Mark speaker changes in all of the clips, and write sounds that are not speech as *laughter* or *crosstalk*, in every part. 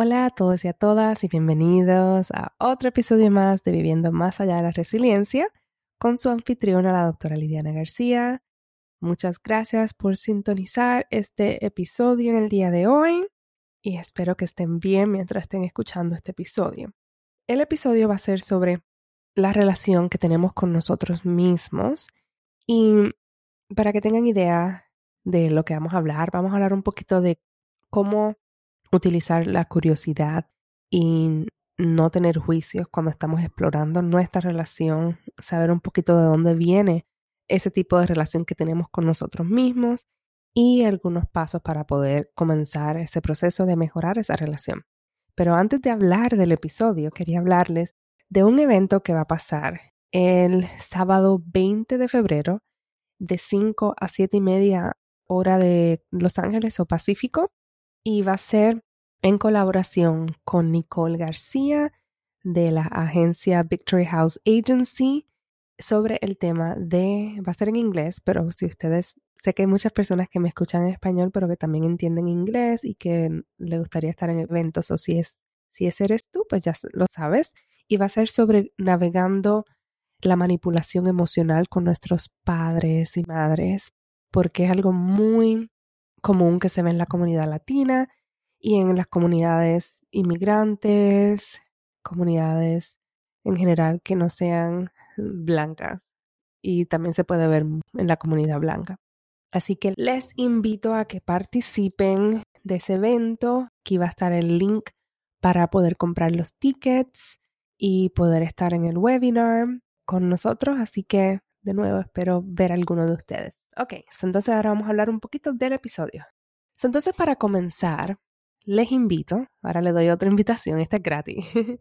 Speaker 1: Hola a todos y a todas y bienvenidos a otro episodio más de Viviendo Más Allá de la Resiliencia con su anfitriona, la doctora Lidiana García. Muchas gracias por sintonizar este episodio en el día de hoy y espero que estén bien mientras estén escuchando este episodio. El episodio va a ser sobre la relación que tenemos con nosotros mismos y para que tengan idea de lo que vamos a hablar, vamos a hablar un poquito de cómo utilizar la curiosidad y no tener juicios cuando estamos explorando nuestra relación, saber un poquito de dónde viene ese tipo de relación que tenemos con nosotros mismos y algunos pasos para poder comenzar ese proceso de mejorar esa relación. Pero antes de hablar del episodio, quería hablarles de un evento que va a pasar el sábado 20 de febrero de 5 a 7 y media hora de Los Ángeles o Pacífico y va a ser en colaboración con Nicole García de la agencia Victory House Agency sobre el tema de, va a ser en inglés, pero si ustedes, sé que hay muchas personas que me escuchan en español, pero que también entienden inglés y que le gustaría estar en eventos, o si es, si ese eres tú, pues ya lo sabes, y va a ser sobre navegando la manipulación emocional con nuestros padres y madres, porque es algo muy común que se ve en la comunidad latina y en las comunidades inmigrantes, comunidades en general que no sean blancas y también se puede ver en la comunidad blanca. Así que les invito a que participen de ese evento. Aquí va a estar el link para poder comprar los tickets y poder estar en el webinar con nosotros. Así que, de nuevo, espero ver a alguno de ustedes. Ok, entonces ahora vamos a hablar un poquito del episodio. Entonces, para comenzar, les invito, ahora les doy otra *laughs* invitación, esta es gratis, *laughs*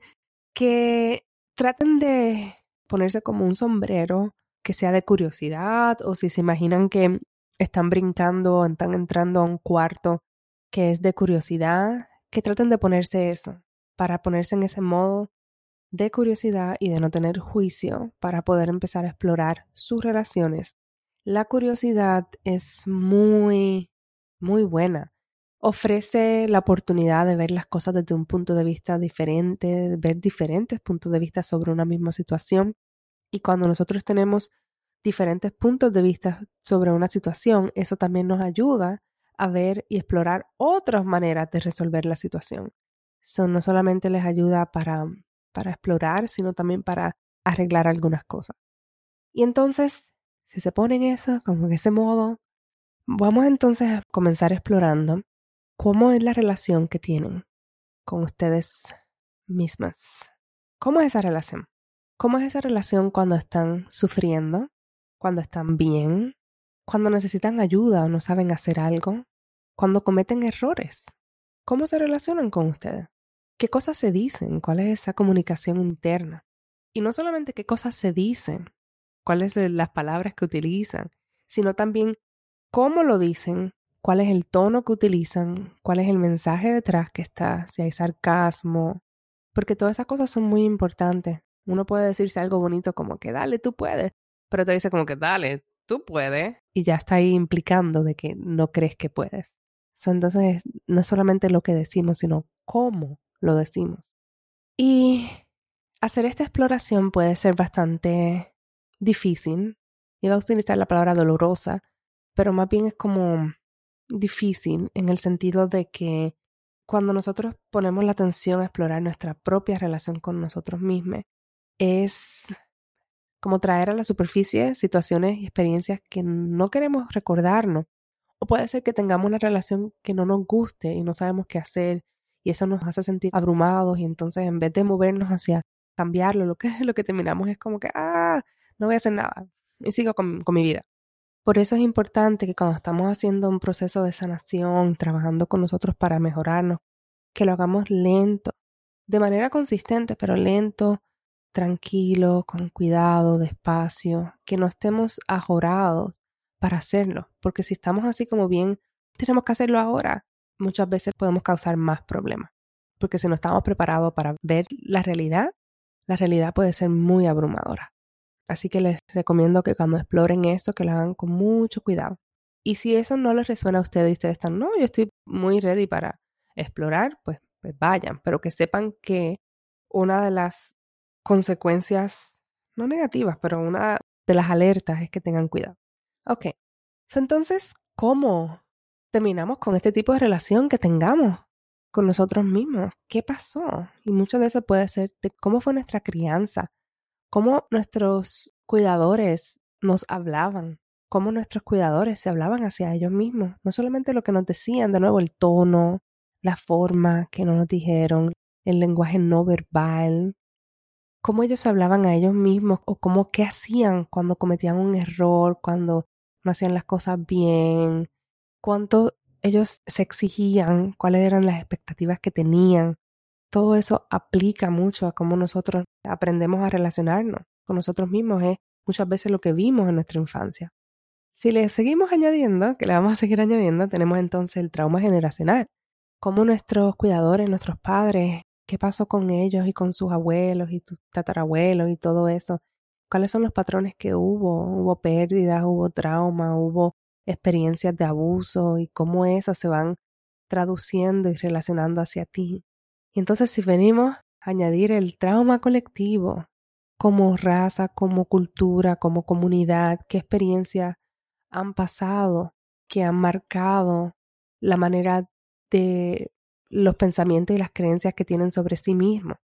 Speaker 1: que traten de ponerse como un sombrero que sea de curiosidad o si se imaginan que están brincando o están entrando a un cuarto que es de curiosidad, que traten de ponerse eso, para ponerse en ese modo de curiosidad y de no tener juicio para poder empezar a explorar sus relaciones. La curiosidad es muy, muy buena ofrece la oportunidad de ver las cosas desde un punto de vista diferente, ver diferentes puntos de vista sobre una misma situación. Y cuando nosotros tenemos diferentes puntos de vista sobre una situación, eso también nos ayuda a ver y explorar otras maneras de resolver la situación. Eso no solamente les ayuda para, para explorar, sino también para arreglar algunas cosas. Y entonces, si se ponen eso, como en ese modo, vamos entonces a comenzar explorando ¿Cómo es la relación que tienen con ustedes mismas? ¿Cómo es esa relación? ¿Cómo es esa relación cuando están sufriendo? ¿Cuando están bien? ¿Cuando necesitan ayuda o no saben hacer algo? ¿Cuando cometen errores? ¿Cómo se relacionan con ustedes? ¿Qué cosas se dicen? ¿Cuál es esa comunicación interna? Y no solamente qué cosas se dicen, cuáles son las palabras que utilizan, sino también cómo lo dicen cuál es el tono que utilizan, cuál es el mensaje detrás que está, si hay sarcasmo, porque todas esas cosas son muy importantes. Uno puede decirse algo bonito como que dale, tú puedes, pero te dice como que dale, tú puedes, y ya está ahí implicando de que no crees que puedes. entonces, no es solamente lo que decimos, sino cómo lo decimos. Y hacer esta exploración puede ser bastante difícil. Iba a utilizar la palabra dolorosa, pero más bien es como difícil en el sentido de que cuando nosotros ponemos la atención a explorar nuestra propia relación con nosotros mismos, es como traer a la superficie situaciones y experiencias que no queremos recordarnos. O puede ser que tengamos una relación que no nos guste y no sabemos qué hacer y eso nos hace sentir abrumados y entonces en vez de movernos hacia cambiarlo, lo que, *laughs* lo que terminamos es como que, ah, no voy a hacer nada y sigo con mi vida. Por eso es importante que cuando estamos haciendo un proceso de sanación, trabajando con nosotros para mejorarnos, que lo hagamos lento, de manera consistente, pero lento, tranquilo, con cuidado, despacio, que no estemos ajorados para hacerlo, porque si estamos así como bien, tenemos que hacerlo ahora, muchas veces podemos causar más problemas, porque si no estamos preparados para ver la realidad, la realidad puede ser muy abrumadora. Así que les recomiendo que cuando exploren eso, que lo hagan con mucho cuidado. Y si eso no les resuena a ustedes y ustedes están, no, yo estoy muy ready para explorar, pues, pues vayan, pero que sepan que una de las consecuencias, no negativas, pero una de las alertas es que tengan cuidado. Ok, entonces, ¿cómo terminamos con este tipo de relación que tengamos con nosotros mismos? ¿Qué pasó? Y mucho de eso puede ser de cómo fue nuestra crianza, cómo nuestros cuidadores nos hablaban, cómo nuestros cuidadores se hablaban hacia ellos mismos, no solamente lo que nos decían, de nuevo el tono, la forma que no nos dijeron, el lenguaje no verbal, cómo ellos hablaban a ellos mismos o cómo qué hacían cuando cometían un error, cuando no hacían las cosas bien, cuánto ellos se exigían, cuáles eran las expectativas que tenían. Todo eso aplica mucho a cómo nosotros aprendemos a relacionarnos con nosotros mismos. Es muchas veces lo que vimos en nuestra infancia. Si le seguimos añadiendo, que le vamos a seguir añadiendo, tenemos entonces el trauma generacional. Cómo nuestros cuidadores, nuestros padres, qué pasó con ellos y con sus abuelos y tus tatarabuelos y todo eso, cuáles son los patrones que hubo, hubo pérdidas, hubo trauma, hubo experiencias de abuso y cómo esas se van traduciendo y relacionando hacia ti. Entonces si venimos a añadir el trauma colectivo como raza, como cultura, como comunidad, qué experiencias han pasado que han marcado la manera de los pensamientos y las creencias que tienen sobre sí mismos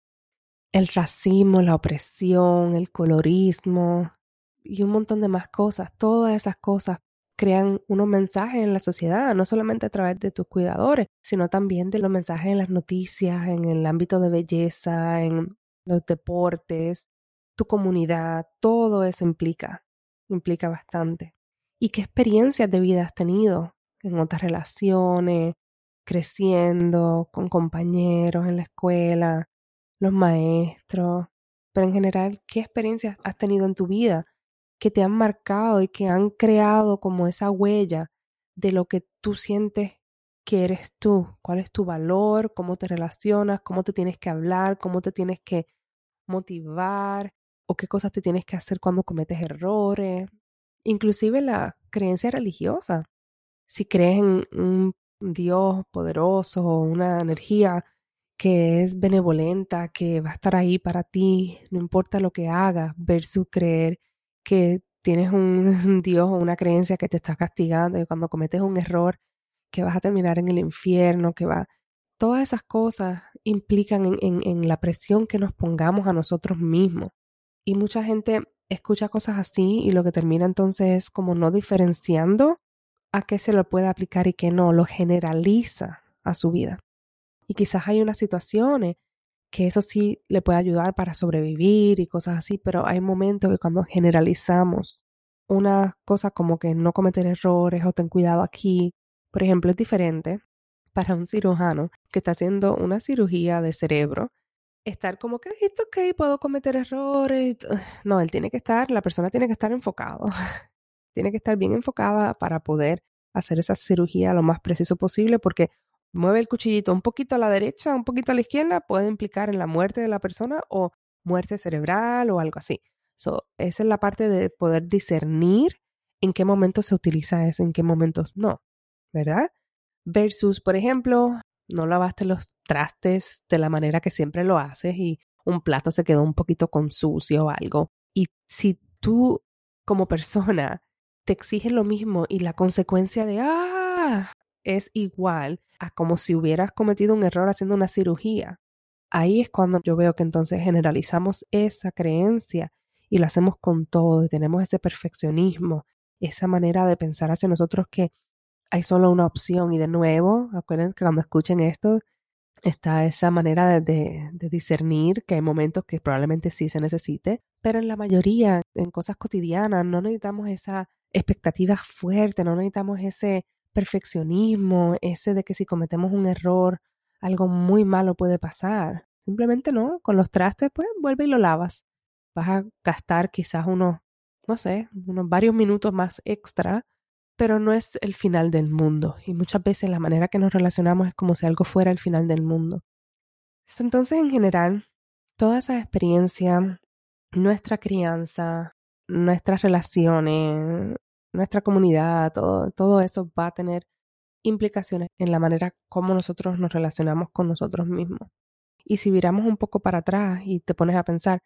Speaker 1: el racismo, la opresión, el colorismo y un montón de más cosas. Todas esas cosas crean unos mensajes en la sociedad, no solamente a través de tus cuidadores, sino también de los mensajes en las noticias, en el ámbito de belleza, en los deportes, tu comunidad, todo eso implica, implica bastante. ¿Y qué experiencias de vida has tenido en otras relaciones, creciendo, con compañeros en la escuela, los maestros, pero en general, ¿qué experiencias has tenido en tu vida que te han marcado y que han creado como esa huella de lo que tú sientes que eres tú? ¿Cuál es tu valor? ¿Cómo te relacionas? ¿Cómo te tienes que hablar? ¿Cómo te tienes que motivar? ¿O qué cosas te tienes que hacer cuando cometes errores? Inclusive la creencia religiosa. Si crees en un Dios poderoso una energía que es benevolenta, que va a estar ahí para ti, no importa lo que hagas, versus creer que tienes un *laughs* Dios o una creencia que te está castigando y cuando cometes un error que vas a terminar en el infierno, que va... Todas esas cosas implican en, en, en la presión que nos pongamos a nosotros mismos. Y mucha gente escucha cosas así y lo que termina entonces es como no diferenciando a qué se lo puede aplicar y qué no, lo generaliza a su vida. Y quizás hay unas situaciones que eso sí le puede ayudar para sobrevivir y cosas así, pero hay momentos que cuando generalizamos una cosa como que no cometer errores o ten cuidado aquí, por ejemplo, es diferente para un cirujano que está haciendo una cirugía de cerebro, estar como que esto ok, puedo cometer errores. No, él tiene que estar, la persona tiene que estar enfocado. *laughs* tiene que estar bien enfocada para poder hacer esa cirugía lo más preciso posible porque mueve el cuchillito un poquito a la derecha, un poquito a la izquierda, puede implicar en la muerte de la persona o muerte cerebral o algo así. So, esa es la parte de poder discernir en qué momentos se utiliza eso, en qué momentos no, ¿verdad? Versus, por ejemplo, no lavaste los trastes de la manera que siempre lo haces y un plato se quedó un poquito con sucio o algo. Y si tú como persona te exiges lo mismo y la consecuencia de, ah, es igual a como si hubieras cometido un error haciendo una cirugía. Ahí es cuando yo veo que entonces generalizamos esa creencia y lo hacemos con todo, y tenemos ese perfeccionismo, esa manera de pensar hacia nosotros que hay solo una opción. Y de nuevo, acuérdense que cuando escuchen esto, está esa manera de, de, discernir que hay momentos que probablemente sí se necesite, pero en la mayoría, en cosas cotidianas, no necesitamos esa expectativas fuertes, no necesitamos ese perfeccionismo, ese de que si cometemos un error, algo muy malo puede pasar. Simplemente no, con los trastes, pues vuelve y lo lavas. Vas a gastar quizás unos, no sé, unos varios minutos más extra, pero no es el final del mundo. Y muchas veces la manera que nos relacionamos es como si algo fuera el final del mundo. Entonces, en general, toda esa experiencia, nuestra crianza, nuestras relaciones, nuestra comunidad, todo, todo eso va a tener implicaciones en la manera como nosotros nos relacionamos con nosotros mismos. Y si viramos un poco para atrás y te pones a pensar,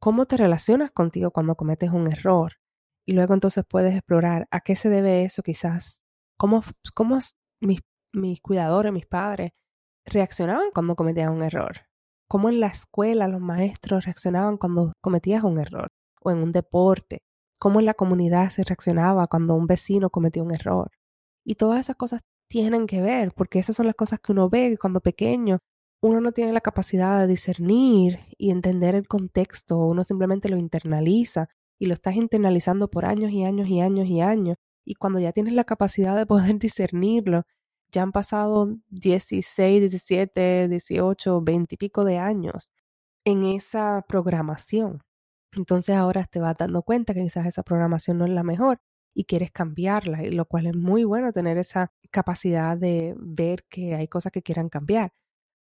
Speaker 1: ¿cómo te relacionas contigo cuando cometes un error? Y luego entonces puedes explorar a qué se debe eso quizás, cómo, cómo mis, mis cuidadores, mis padres, reaccionaban cuando cometían un error. Cómo en la escuela los maestros reaccionaban cuando cometías un error. O en un deporte. Cómo en la comunidad se reaccionaba cuando un vecino cometía un error. Y todas esas cosas tienen que ver, porque esas son las cosas que uno ve cuando pequeño uno no tiene la capacidad de discernir y entender el contexto, uno simplemente lo internaliza y lo estás internalizando por años y años y años y años. Y cuando ya tienes la capacidad de poder *laughs* discernirlo, ya han pasado 16, 17, 18, 20 y pico de años en esa programación. Entonces ahora te vas dando cuenta que quizás esa programación no es la mejor y quieres cambiarla, lo cual es muy bueno tener esa capacidad de ver que hay cosas que quieran cambiar,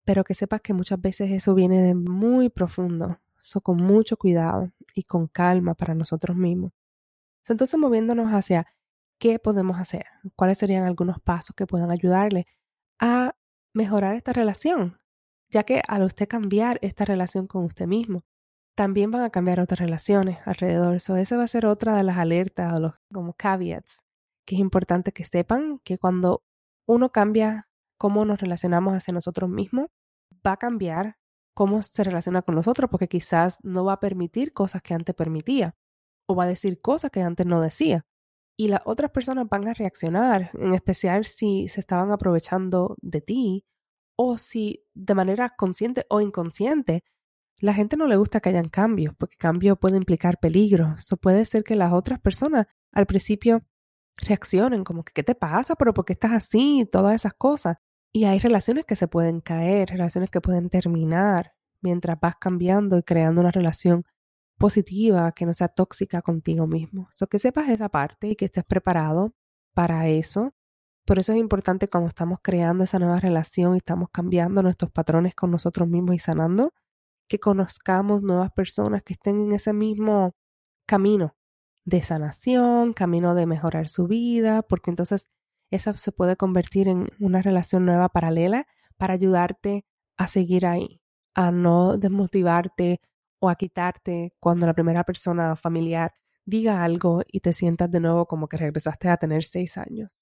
Speaker 1: pero que sepas que muchas veces eso viene de muy profundo, eso con mucho cuidado y con calma para nosotros mismos. Entonces moviéndonos hacia qué podemos hacer, cuáles serían algunos pasos que puedan ayudarle a mejorar esta relación, ya que al usted cambiar esta relación con usted mismo, también van a cambiar otras relaciones alrededor. Eso esa va a ser otra de las alertas o los como caveats que es importante que sepan que cuando uno cambia cómo nos relacionamos hacia nosotros mismos, va a cambiar cómo se relaciona con nosotros, porque quizás no va a permitir cosas que antes permitía o va a decir cosas que antes no decía. Y las otras personas van a reaccionar, en especial si se estaban aprovechando de ti o si de manera consciente o inconsciente la gente no le gusta que hayan cambios, porque cambio puede implicar peligro. Eso puede ser que las otras personas al principio reaccionen como que, ¿qué te pasa? ¿Pero por qué estás así? Todas esas cosas. Y hay relaciones que se pueden caer, relaciones que pueden terminar mientras vas cambiando y creando una relación positiva, que no sea tóxica contigo mismo. So que sepas esa parte y que estés preparado para eso. Por eso es importante cuando estamos creando esa nueva relación y estamos cambiando nuestros patrones con nosotros mismos y sanando, que conozcamos nuevas personas que estén en ese mismo camino de sanación, camino de mejorar su vida, porque entonces esa se puede convertir en una relación nueva paralela para ayudarte a seguir ahí, a no desmotivarte o a quitarte cuando la primera persona familiar diga algo y te sientas de nuevo como que regresaste a tener seis años.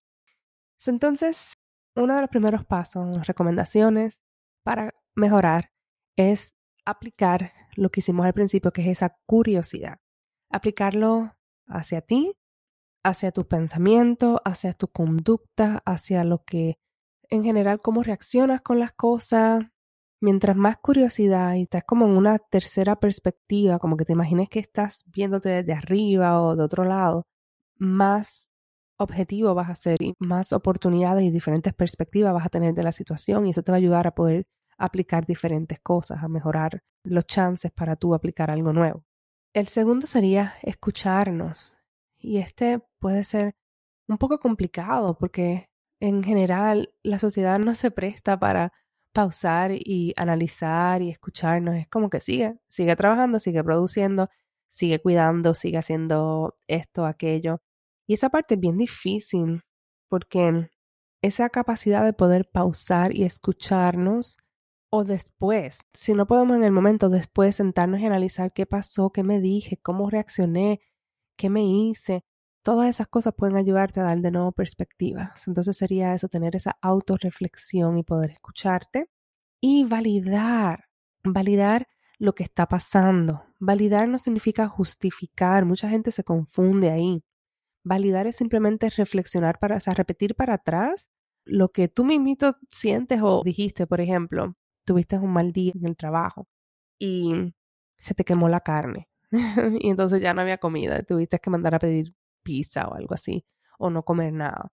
Speaker 1: Entonces, uno de los primeros pasos, recomendaciones para mejorar es aplicar lo que hicimos al principio, que es esa curiosidad. Aplicarlo hacia ti, hacia tus pensamientos, hacia tu conducta, hacia lo que, en general, cómo reaccionas con las cosas. Mientras más curiosidad y estás como en una tercera perspectiva, como que te imagines que estás viéndote desde arriba o de otro lado, más objetivo vas a ser y más oportunidades y diferentes perspectivas vas a tener de la situación y eso te va a ayudar a poder aplicar diferentes cosas, a mejorar los chances para tú aplicar algo nuevo. El segundo sería escucharnos. Y este puede ser un poco complicado porque en general la sociedad no se presta para pausar y analizar y escucharnos. Es como que sigue, sigue trabajando, sigue produciendo, sigue cuidando, sigue haciendo esto, aquello. Y esa parte es bien difícil porque esa capacidad de poder pausar y escucharnos o después, si no podemos en el momento, después sentarnos y analizar qué pasó, qué me dije, cómo reaccioné, qué me hice. Todas esas cosas pueden ayudarte a dar de nuevo perspectivas. Entonces sería eso, tener esa autorreflexión y poder escucharte y validar, validar lo que está pasando. Validar no significa justificar, mucha gente se confunde ahí. Validar es simplemente reflexionar para, o sea, repetir para atrás lo que tú mismito sientes o dijiste, por ejemplo, tuviste un mal día en el trabajo y se te quemó la carne *laughs* y entonces ya no había comida, tuviste que mandar a pedir pizza o algo así, o no comer nada.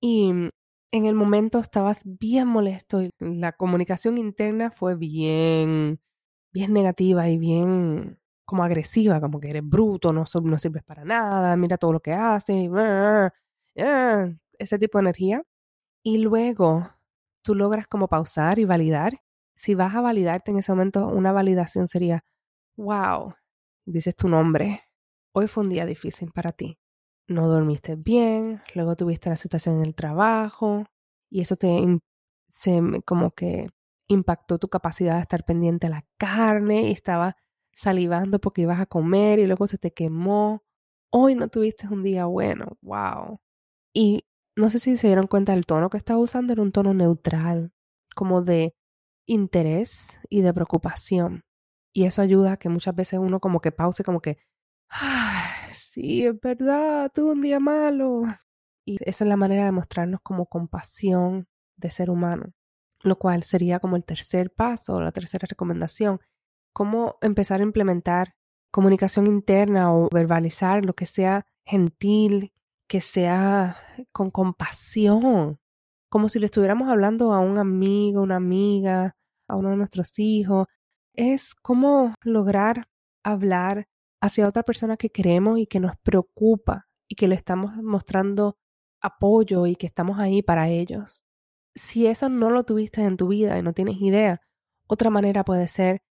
Speaker 1: Y en el momento estabas bien molesto y la comunicación interna fue bien, bien negativa y bien como agresiva, como que eres bruto, no, no sirves para nada, mira todo lo que haces, ese tipo de energía. Y luego tú logras como pausar y validar. Si vas a validarte en ese momento, una validación sería, wow, dices tu nombre, hoy fue un día difícil para ti. No dormiste bien, luego tuviste la situación en el trabajo y eso te se, como que impactó tu capacidad de estar pendiente a la carne y estaba salivando porque ibas a comer y luego se te quemó. Hoy no tuviste un día bueno, wow. Y no sé si se dieron cuenta del tono que estaba usando, era un tono neutral, como de interés y de preocupación. Y eso ayuda a que muchas veces uno como que pause, como que, Ay, sí, es verdad, tuve un día malo. Y esa es la manera de mostrarnos como compasión de ser humano, lo cual sería como el tercer paso, la tercera recomendación, cómo empezar a implementar comunicación interna o verbalizar lo que sea gentil, que sea con compasión, como si le estuviéramos hablando a un amigo, una amiga, a uno de nuestros hijos. Es como lograr hablar hacia otra persona que queremos y que nos preocupa y que le estamos mostrando apoyo y que estamos ahí para ellos. Si eso no lo tuviste en tu vida y no tienes idea, otra manera puede ser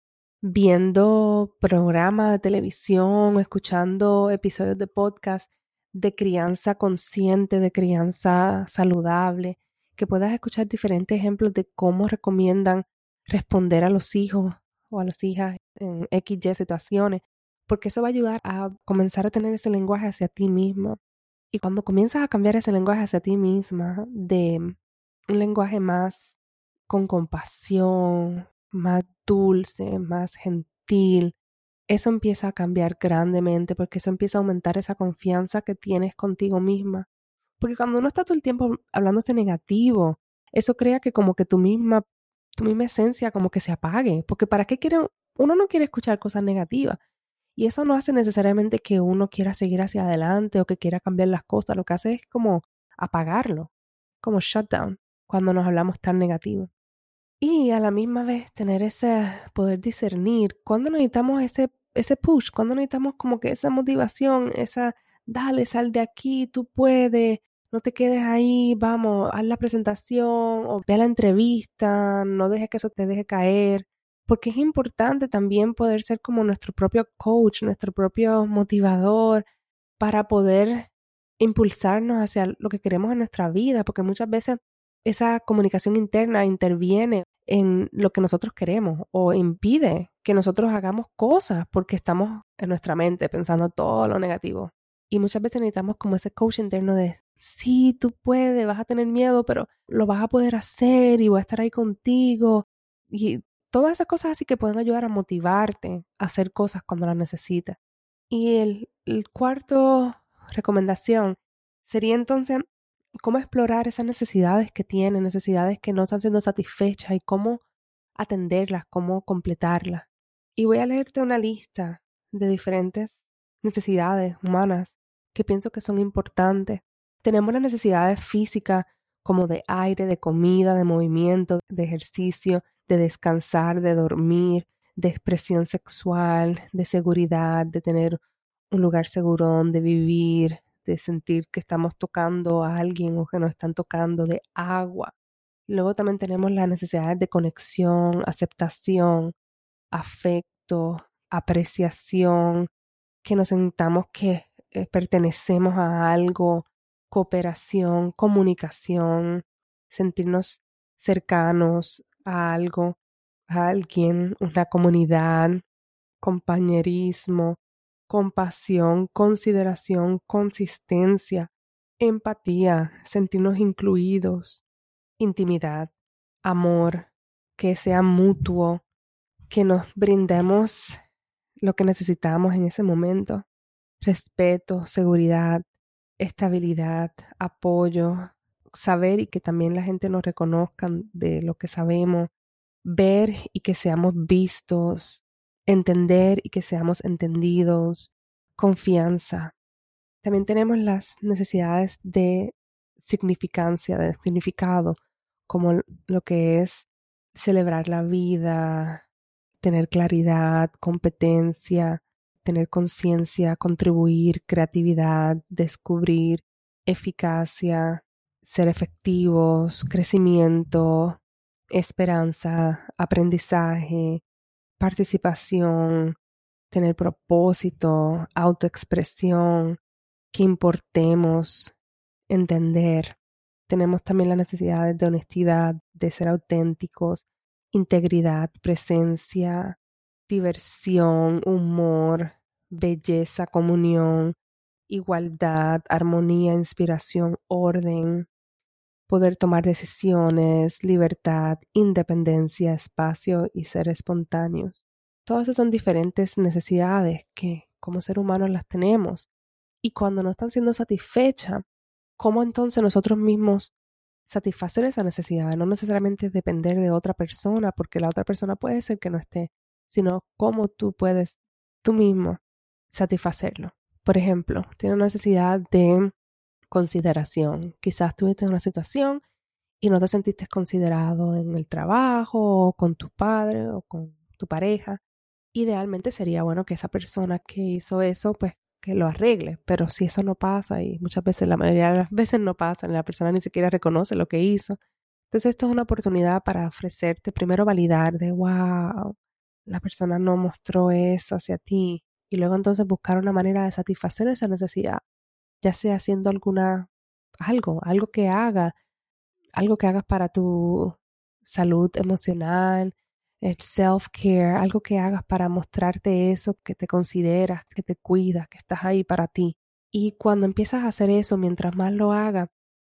Speaker 1: viendo programas de televisión, escuchando episodios de podcast de crianza consciente, de crianza saludable, que puedas escuchar diferentes ejemplos de cómo recomiendan responder a los hijos o a las hijas en XY situaciones, porque eso va a ayudar a comenzar a tener ese lenguaje hacia ti mismo. Y cuando comienzas a cambiar ese lenguaje hacia ti misma, de un lenguaje más con compasión, más dulce, más gentil, eso empieza a cambiar grandemente porque eso empieza a aumentar esa confianza que tienes contigo misma. Porque cuando uno está todo el tiempo hablándose negativo, eso crea que como que tu misma, tu misma esencia como que se apague. Porque ¿para qué quiere? Uno no quiere escuchar cosas negativas. Y eso no hace necesariamente que uno quiera seguir hacia adelante o que quiera cambiar las cosas. Lo que hace es como apagarlo, como shutdown, cuando nos hablamos tan negativo. Y a la misma vez tener ese poder discernir cuando necesitamos ese, ese push, cuando necesitamos como que esa motivación, esa, dale, sal de aquí, tú puedes, no te quedes ahí, vamos, haz la presentación o ve a la entrevista, no dejes que eso te deje caer porque es importante también poder ser como nuestro propio coach, nuestro propio motivador para poder impulsarnos hacia lo que queremos en nuestra vida, porque muchas veces esa comunicación interna interviene en lo que nosotros queremos o impide que nosotros hagamos cosas porque estamos en nuestra mente pensando todo lo negativo. Y muchas veces necesitamos como ese coach interno de, sí, tú puedes, vas a tener miedo, pero lo vas a poder hacer y voy a estar ahí contigo. Y todas esas cosas así que pueden ayudar a motivarte a hacer cosas cuando las necesites. Y el, el cuarto recomendación sería entonces cómo explorar esas necesidades que tienen, necesidades que no están siendo satisfechas y cómo atenderlas, cómo completarlas. Y voy a leerte una lista de diferentes necesidades humanas que pienso que son importantes. Tenemos las necesidades físicas como de aire, de comida, de movimiento, de ejercicio, de descansar, de dormir, de expresión sexual, de seguridad, de tener un lugar seguro donde vivir, de sentir que estamos tocando a alguien o que nos están tocando, de agua. Luego también tenemos las necesidades de conexión, aceptación, afecto, apreciación, que nos sentamos que eh, pertenecemos a algo, cooperación, comunicación, sentirnos cercanos, a algo, a alguien, una comunidad, compañerismo, compasión, consideración, consistencia, empatía, sentirnos incluidos, intimidad, amor, que sea mutuo, que nos brindemos lo que necesitamos en ese momento, respeto, seguridad, estabilidad, apoyo, saber y que también la gente nos reconozca de lo que sabemos, ver y que seamos vistos, entender y que seamos entendidos, confianza, También tenemos las necesidades de significancia, de significado, como lo que es celebrar la vida, tener claridad, competencia, tener conciencia, contribuir, creatividad, descubrir, eficacia, ser efectivos, crecimiento, esperanza, aprendizaje, participación, tener propósito, autoexpresión, que importemos, entender. Tenemos también las necesidades de honestidad, de ser auténticos, integridad, presencia, diversión, humor, belleza, comunión, igualdad, armonía, inspiración, orden, poder tomar decisiones, libertad, independencia, espacio y ser espontáneos. Todas esas son diferentes necesidades que como ser humanos las tenemos. Y cuando no están siendo satisfechas, ¿cómo entonces nosotros mismos satisfacer esa necesidad? No necesariamente depender de otra persona, porque la otra persona puede ser que no esté, sino cómo tú puedes tú mismo satisfacerlo. Por ejemplo, tiene una necesidad de consideración. Quizás tuviste una situación y no te sentiste considerado en el trabajo o con tu padre o con tu pareja. Idealmente sería bueno que esa persona que hizo eso, pues que lo arregle, pero si eso no pasa y muchas veces, la mayoría de las veces no pasa, la persona ni siquiera reconoce lo que hizo. Entonces esto es una oportunidad para ofrecerte, primero validar de, wow, la persona no mostró eso hacia ti, y luego entonces buscar una manera de satisfacer esa necesidad, ya sea haciendo alguna algo, algo que haga, algo que hagas para tu salud emocional, el self-care, algo que hagas para mostrarte eso, que te consideras, que te cuidas, que estás ahí para ti. Y cuando empiezas a hacer eso, mientras más lo hagas,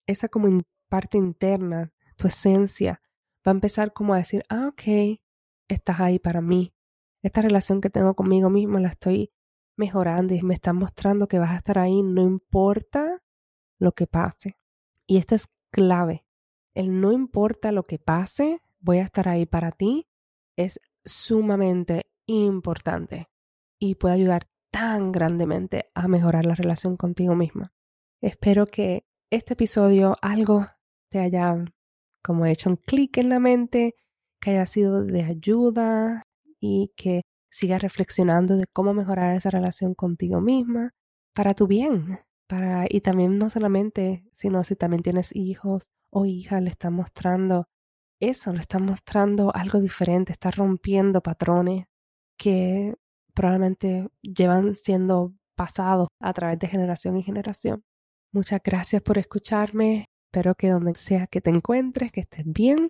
Speaker 1: esa como parte interna, tu esencia, va a empezar como a decir, ah, ok, estás ahí para mí, esta relación que tengo conmigo mismo la estoy mejorando y me está mostrando que vas a estar ahí no importa lo que pase. Y esto es clave. El no importa lo que pase, voy a estar ahí para ti es sumamente importante y puede ayudar tan grandemente a mejorar la relación contigo misma. Espero que este episodio algo te haya como hecho un clic en la mente, que haya sido de ayuda, y que sigas reflexionando de cómo mejorar esa relación contigo misma para tu bien. Para, y también no solamente, sino si también tienes hijos o hijas, le estás mostrando eso, le estás mostrando algo diferente, estás rompiendo patrones que probablemente llevan siendo pasados a través de generación y generación. Muchas gracias por escucharme. Espero que donde sea que te encuentres, que estés bien